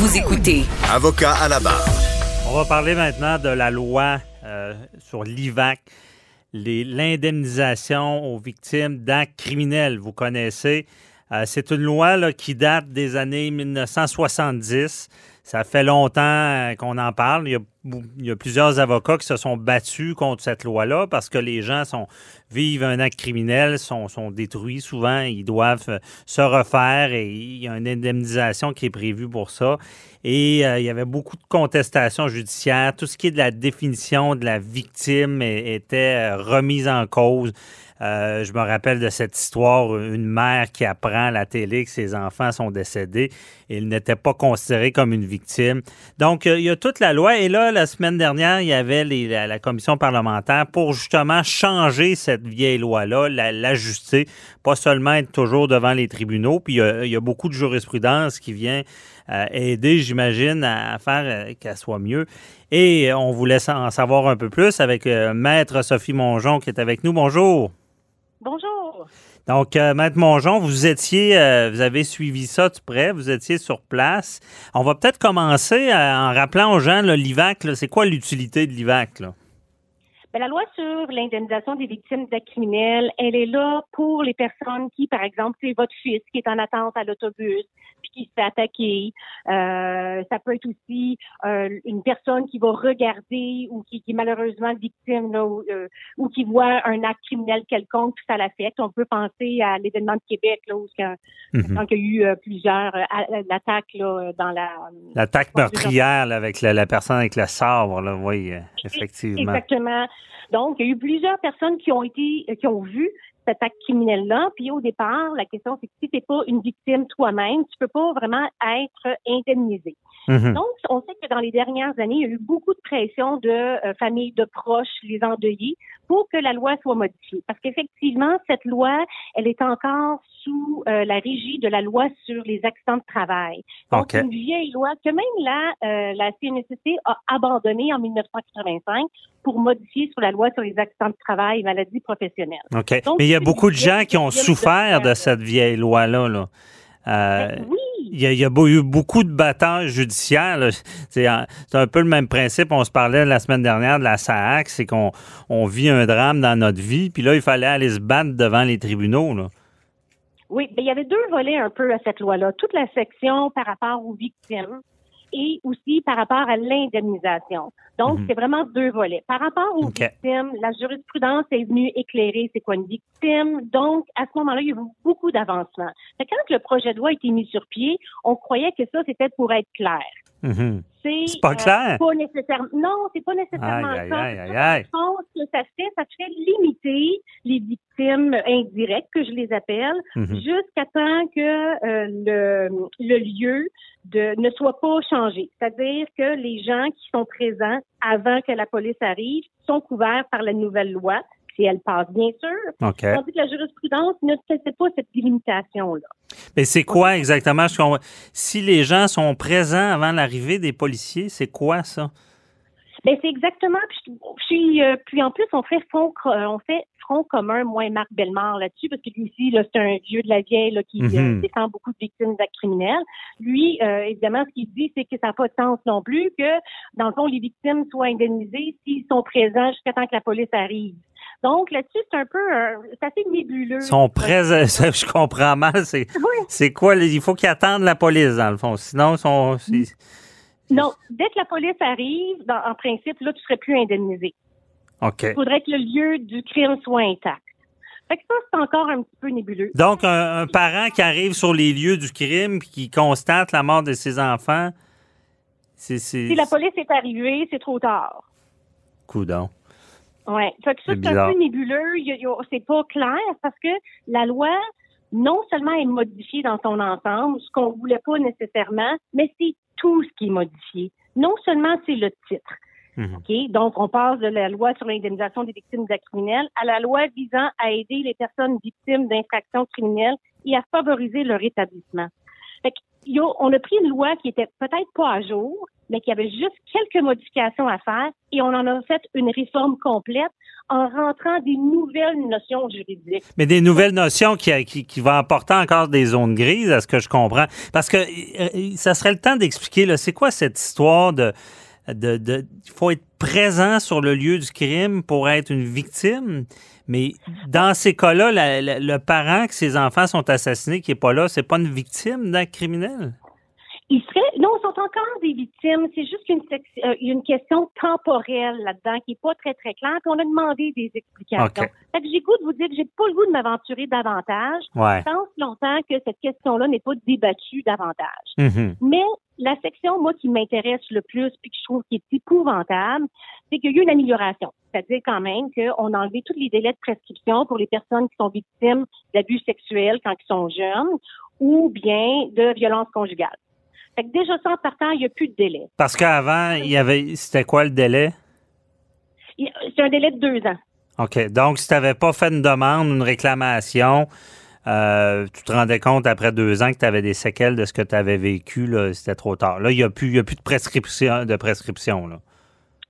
Vous écoutez Avocat à la barre. On va parler maintenant de la loi euh, sur l'IVAC, les- l'indemnisation aux victimes d'actes criminels. Vous connaissez, euh, c'est une loi qui date des années 1970. Ça fait longtemps euh, qu'on en parle. Il y, a, plusieurs avocats qui se sont battus contre cette loi-là parce que les gens vivent un acte criminel, sont, détruits souvent, ils doivent euh, se refaire et il y a une indemnisation qui est prévue pour ça. Et il y avait beaucoup de contestations judiciaires. Tout ce qui est de la définition de la victime était remise en cause. Euh, je me rappelle de cette histoire, une mère qui apprend à la télé que ses enfants sont décédés et il n'était pas considéré comme une victime. Donc, euh, il y a toute la loi. Et là, la semaine dernière, il y avait la, commission parlementaire pour justement changer cette vieille loi-là, la- l'ajuster, pas seulement être toujours devant les tribunaux. Puis, il y a, beaucoup de jurisprudence qui vient euh, aider, j'imagine, à, faire qu'elle soit mieux. Et on voulait en savoir un peu plus avec Maître Sophie Mongeon qui est avec nous. Bonjour. Bonjour. Donc, euh, Maître Mongeon, vous étiez, euh, vous avez suivi ça de près, vous étiez sur place. On va peut-être commencer euh, en rappelant aux gens l'IVAC. C'est quoi l'utilité de l'IVAC? Ben, la loi sur l'indemnisation des victimes d'actes criminels, elle est là pour les personnes qui, par exemple, c'est votre fils qui est en attente à l'autobus qui se fait attaquer. Euh, ça peut être aussi euh, une personne qui va regarder ou qui, qui est malheureusement victime là, ou, euh, ou qui voit un acte criminel quelconque puis ça l'affecte. On peut penser à l'événement de Québec là, où quand, Mhm. quand il y a eu euh, plusieurs euh, a- l'attaque là, dans la L'attaque meurtrière là, avec la, la personne avec le sabre, là, oui, euh, effectivement. Exactement. Donc, il y a eu plusieurs personnes qui ont été, euh, qui ont vu cet acte criminel-là. Puis au départ, la question, c'est que si t'es pas une victime toi-même, tu peux pas vraiment être indemnisé. Mhm. Donc, on sait que dans les dernières années, il y a eu beaucoup de pression de euh, familles, de proches, les endeuillés, pour que la loi soit modifiée. Parce qu'effectivement, cette loi, elle est encore sous euh, la régie de la loi sur les accidents de travail. Donc, une vieille loi que même la, euh, la CNSST a abandonnée en 1985 pour modifier sur la loi sur les accidents de travail et maladies professionnelles. OK. Donc, Mais il y a beaucoup de gens qui ont de souffert de cette vieille loi-là. Là. Euh, Ben oui, Il y, a, eu beaucoup de batailles judiciaires. C'est un, peu le même principe. On se parlait la semaine dernière de la SAAC, c'est qu'on on vit un drame dans notre vie, puis là, il fallait aller se battre devant les tribunaux. Oui, ben, il y avait deux volets un peu à cette loi-là. Toute la section par rapport aux victimes et aussi par rapport à l'indemnisation. Donc, Mhm. c'est vraiment deux volets. Par rapport aux OK. victimes, la jurisprudence est venue éclairer c'est quoi une victime. Donc, à ce moment-là, il y a eu beaucoup d'avancements. Quand le projet de loi a été mis sur pied, on croyait que ça, c'était pour être clair. Mhm. C'est C'est pas clair? pas nécessairement. Non, c'est pas nécessairement Aïe, aïe, ça. aïe, aïe, aïe. Je pense que ça fait, ça fait limiter les victimes indirectes, que je les appelle, Mhm. jusqu'à temps que euh, le, le lieu de, ne soit pas changé. C'est-à-dire que les gens qui sont présents avant que la police arrive sont couverts par la nouvelle loi, si elle passe, bien sûr. OK. Tandis que la jurisprudence ne fait pas cette délimitation-là. Mais c'est quoi exactement? Si les gens sont présents avant l'arrivée des policiers, c'est quoi ça? Ben c'est exactement. Puis, puis, euh, en plus, on fait front, euh, on fait front commun, moi et Marc Bellemare là-dessus, parce que lui aussi, là, c'est un vieux de la vieille là, qui euh, Mhm. défend beaucoup de victimes d'actes criminels. Lui, euh, évidemment, ce qu'il dit, c'est que ça n'a pas de sens non plus que, dans le fond, les victimes soient indemnisées s'ils sont présents jusqu'à temps que la police arrive. Donc là-dessus, c'est un peu, euh, c'est assez nébuleux. Sont ça, je comprends mal. C'est Oui. c'est quoi? Il faut qu'ils attendent la police, dans le fond. Sinon, ils sont. c'est- Non, dès que la police arrive, dans- en principe, là, tu serais plus indemnisé. OK. Il faudrait que le lieu du crime soit intact. Fait que ça, c'est encore un petit peu nébuleux. Donc, un, un parent qui arrive sur les lieux du crime puis qui constate la mort de ses enfants, c'est- Si la police est arrivée, c'est trop tard. Coudon. Ouais. Fait que ça, C'est un peu nébuleux. C'est pas clair parce que la loi, non seulement est modifiée dans son ensemble, ce qu'on voulait pas nécessairement, mais c'est tout ce qui est modifié. Non seulement c'est le titre. Mhm. OK? Donc, on passe de la loi sur l'indemnisation des victimes d'actes criminels à la loi visant à aider les personnes victimes d'infractions criminelles et à favoriser leur établissement. Fait que, yo, on a pris une loi qui était peut-être pas à jour, mais qui avait juste quelques modifications à faire et on en a fait une réforme complète en rentrant des nouvelles notions juridiques. Mais des nouvelles notions qui, qui, vont apporter encore des zones grises, à ce que je comprends. Parce que euh, ça serait le temps d'expliquer, c'est quoi cette histoire de de, de, il faut être présent sur le lieu du crime pour être une victime? Mais dans ces cas-là, la- la- le parent que ses enfants sont assassinés, qui est pas là, c'est pas une victime d'acte criminel? Ils seraient, non, ils sont encore des victimes. C'est juste une, euh, une question temporelle là-dedans qui est pas très, très claire. Puis on a demandé des explications. OK. Fait que j'ai goût de vous dire que j'ai pas le goût de m'aventurer davantage. Ouais. Je pense longtemps que cette question-là n'est pas débattue davantage. Mhm. Mais la section, moi, qui m'intéresse le plus puis que je trouve qui est épouvantable, c'est qu'il y a eu une amélioration. C'est-à-dire quand même qu'on a enlevé tous les délais de prescription pour les personnes qui sont victimes d'abus sexuels quand ils sont jeunes ou bien de violences conjugales. Fait que déjà ça, en partant, il n'y a plus de délai. Parce qu'avant, il y avait, c'était quoi le délai? C'est un délai de deux ans. OK. Donc, si tu n'avais pas fait une demande, une réclamation, euh, tu te rendais compte après deux ans que tu avais des séquelles de ce que tu avais vécu, c'était trop tard. Là, il n'y a a plus de prescription, de prescription, là.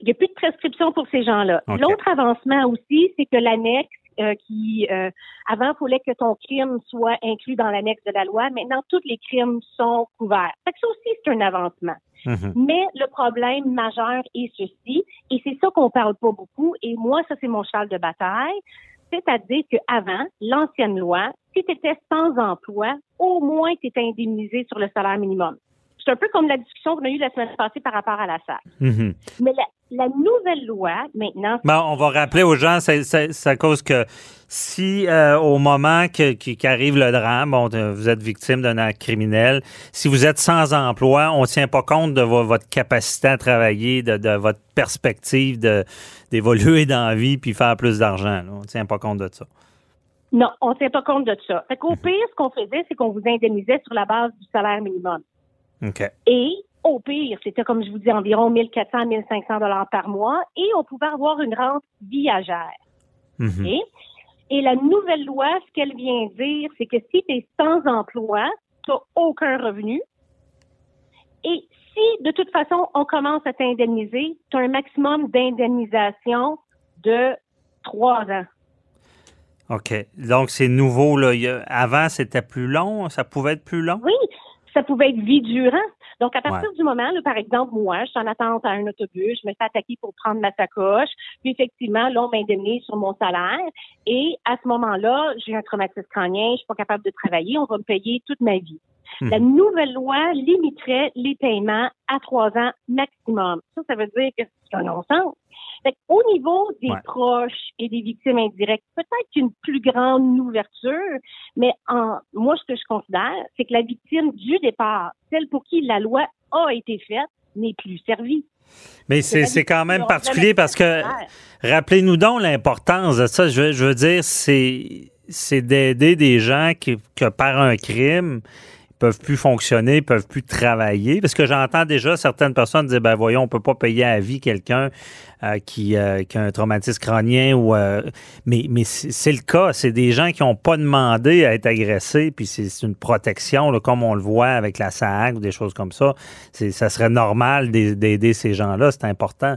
Il n'y a plus de prescription pour ces gens-là. L'autre avancement aussi, c'est que l'annexe euh, qui, euh, avant, il fallait que ton crime soit inclus dans l'annexe de la loi. Maintenant, tous les crimes sont couverts. Fait que ça aussi, c'est un avancement. Mhm. Mais le problème majeur est ceci, et c'est ça qu'on parle pas beaucoup, et moi, ça, c'est mon cheval de bataille, c'est-à-dire qu'avant, l'ancienne loi, si tu étais sans emploi, au moins tu étais indemnisé sur le salaire minimum. C'est un peu comme la discussion qu'on a eue la semaine passée par rapport à la SAC. Mhm. Mais la, la nouvelle loi, maintenant, Bon, on va rappeler aux gens, c'est- à cause que si euh, au moment qu'arrive le drame, bon, euh, vous êtes victime d'un acte criminel, si vous êtes sans emploi, on ne tient pas compte de vo- votre capacité à travailler, de, de votre perspective d'évoluer dans la vie puis faire plus d'argent. On ne tient pas compte de ça. non, on ne tient pas compte de ça. Fait qu'au pire, ce qu'on faisait, c'est qu'on vous indemnisait sur la base du salaire minimum. OK. Et au pire, c'était comme je vous dis environ 1400 1500 dollars par mois et on pouvait avoir une rente viagère. Mhm. Et la nouvelle loi, ce qu'elle vient dire, c'est que si tu es sans emploi, tu n'as aucun revenu. Et si, de toute façon, on commence à t'indemniser, tu as un maximum d'indemnisation de trois ans. OK. Donc, c'est nouveau. Là. Avant, c'était plus long. Ça pouvait être plus long? Oui, ça pouvait être vie durant. Donc, à partir Ouais. du moment, là, par exemple, moi, je suis en attente à un autobus, je me fais attaquer pour prendre ma sacoche, puis effectivement, là, on m'indemnise sur mon salaire, et à ce moment-là, j'ai un traumatisme crânien, je suis pas capable de travailler, on va me payer toute ma vie. Mhm. La nouvelle loi limiterait les paiements à trois ans maximum. Ça, ça veut dire que c'est un non-sens. Fait au niveau des Ouais. proches et des victimes indirectes, peut-être une plus grande ouverture, mais en, moi, ce que je considère, c'est que la victime du départ, celle pour qui la loi a été faite, n'est plus servie. Mais c'est quand même particulier parce que, rappelez-nous donc l'importance de ça. Je veux, je veux dire, c'est c'est d'aider des gens qui, que par un crime, peuvent plus fonctionner, peuvent plus travailler. Parce que j'entends déjà certaines personnes dire, ben voyons, on peut pas payer à vie quelqu'un euh, qui, euh, qui a un traumatisme crânien. ou euh, Mais, mais c'est le cas. C'est des gens qui n'ont pas demandé à être agressés, puis c'est une protection, comme on le voit avec la SAG ou des choses comme ça. Ça serait normal d'ai- d'aider ces gens-là. C'est important.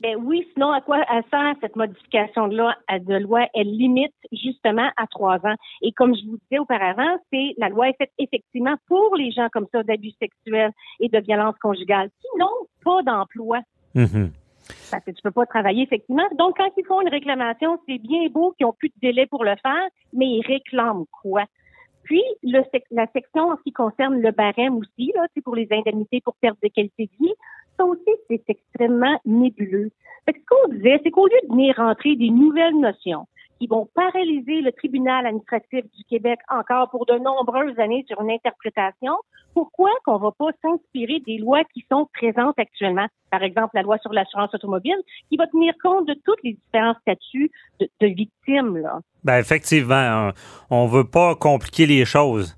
Ben oui, sinon à quoi elle sert cette modification de loi, de loi? Elle limite justement à trois ans. Et comme je vous disais auparavant, c'est la loi est faite effectivement pour les gens comme ça d'abus sexuels et de violences conjugales qui n'ont pas d'emploi. Mhm. Parce que tu peux pas travailler, effectivement. Donc, quand ils font une réclamation, c'est bien beau qu'ils ont plus de délai pour le faire, mais ils réclament quoi? Puis, le la section en ce qui concerne le barème aussi, là, c'est pour les indemnités pour perte de qualité de vie, ça aussi, c'est extrêmement nébuleux. Fait que ce qu'on disait, c'est qu'au lieu de venir rentrer des nouvelles notions qui vont paralyser le tribunal administratif du Québec encore pour de nombreuses années sur une interprétation, pourquoi qu'on va pas s'inspirer des lois qui sont présentes actuellement? Par exemple, la loi sur l'assurance automobile, qui va tenir compte de tous les différents statuts de, victimes, là. Ben effectivement, on, on veut pas compliquer les choses.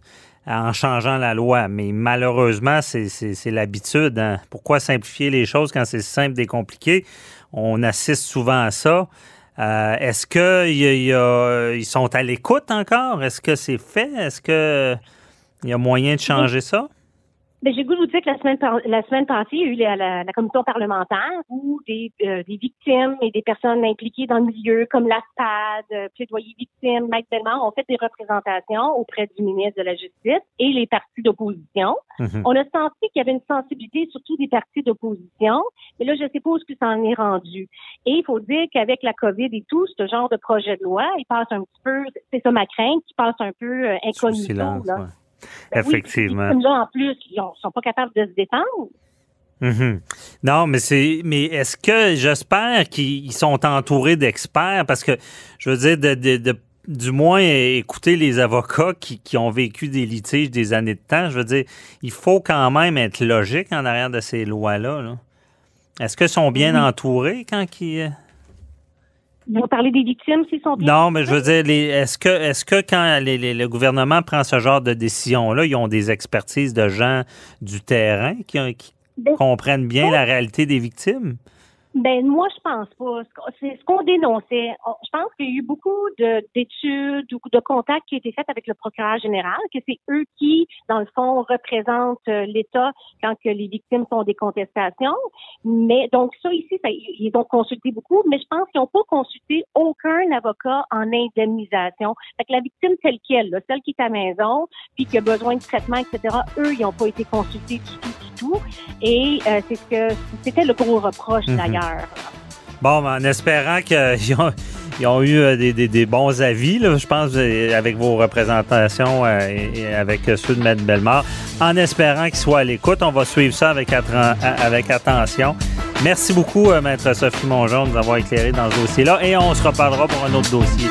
En changeant la loi. Mais malheureusement, c'est l'habitude. Hein. Pourquoi simplifier les choses quand c'est simple et compliqué? On assiste souvent à ça. Euh, est-ce qu'ils sont à l'écoute encore? Est-ce que c'est fait? Est-ce qu'il y a moyen de changer ça? Ben, j'ai goût de vous dire que la semaine, la semaine passée, il y a eu la, la, commission parlementaire où des, euh, des, victimes et des personnes impliquées dans le milieu, comme l'ASPAD, euh, plaidoyer victime, Bellemare, ont fait des représentations auprès du ministre de la Justice et les partis d'opposition. Mhm. On a senti qu'il y avait une sensibilité, surtout des partis d'opposition, mais là, je sais pas où que ça en est rendu. Et il faut dire qu'avec la COVID et tout, ce genre de projet de loi, il passe un petit peu, c'est ça ma crainte, qui passe un peu euh, incognito. là. Effectivement. là, en plus, ils ne sont pas capables de se défendre. Mhm. Non, mais c'est. Mais est-ce que j'espère qu'ils sont entourés d'experts parce que je veux dire de, du moins écouter les avocats qui, ont vécu des litiges des années de temps. Je veux dire, il faut quand même être logique en arrière de ces lois-là. -là, est ce qu'ils sont bien entourés quand ils vous parlez des victimes s'ils sont bien. Non, mais je veux dire, est-ce que, est-ce que quand le gouvernement prend ce genre de décision-là, ils ont des expertises de gens du terrain qui, ben, comprennent bien la réalité des victimes? Ben moi, je pense pas. C'est ce qu'on dénonçait. Je pense qu'il y a eu beaucoup d'études ou de contacts qui ont été faits avec le procureur général, que c'est eux qui, dans le fond, représentent euh, l'État quand les victimes font des contestations. Mais donc ça ici, ça, ils ont consulté beaucoup, mais je pense qu'ils n'ont pas consulté aucun avocat en indemnisation. Fait que la victime telle qu'elle, celle qui est à la maison, puis qui a besoin de traitement, etc. Eux, ils n'ont pas été consultés du tout, tout. Et euh, c'est ce que c'était le gros reproche mhm. d'ailleurs. Bon, en espérant qu'ils ont, eu euh, des, bons avis, je pense, euh, avec vos représentations et avec ceux de Mme Bellemare, en espérant qu'ils soient à l'écoute. On va suivre ça avec, avec attention. Merci beaucoup, Maître Sophie Mongeon, de nous avoir éclairé dans ce dossier-là et on se reparlera pour un autre dossier.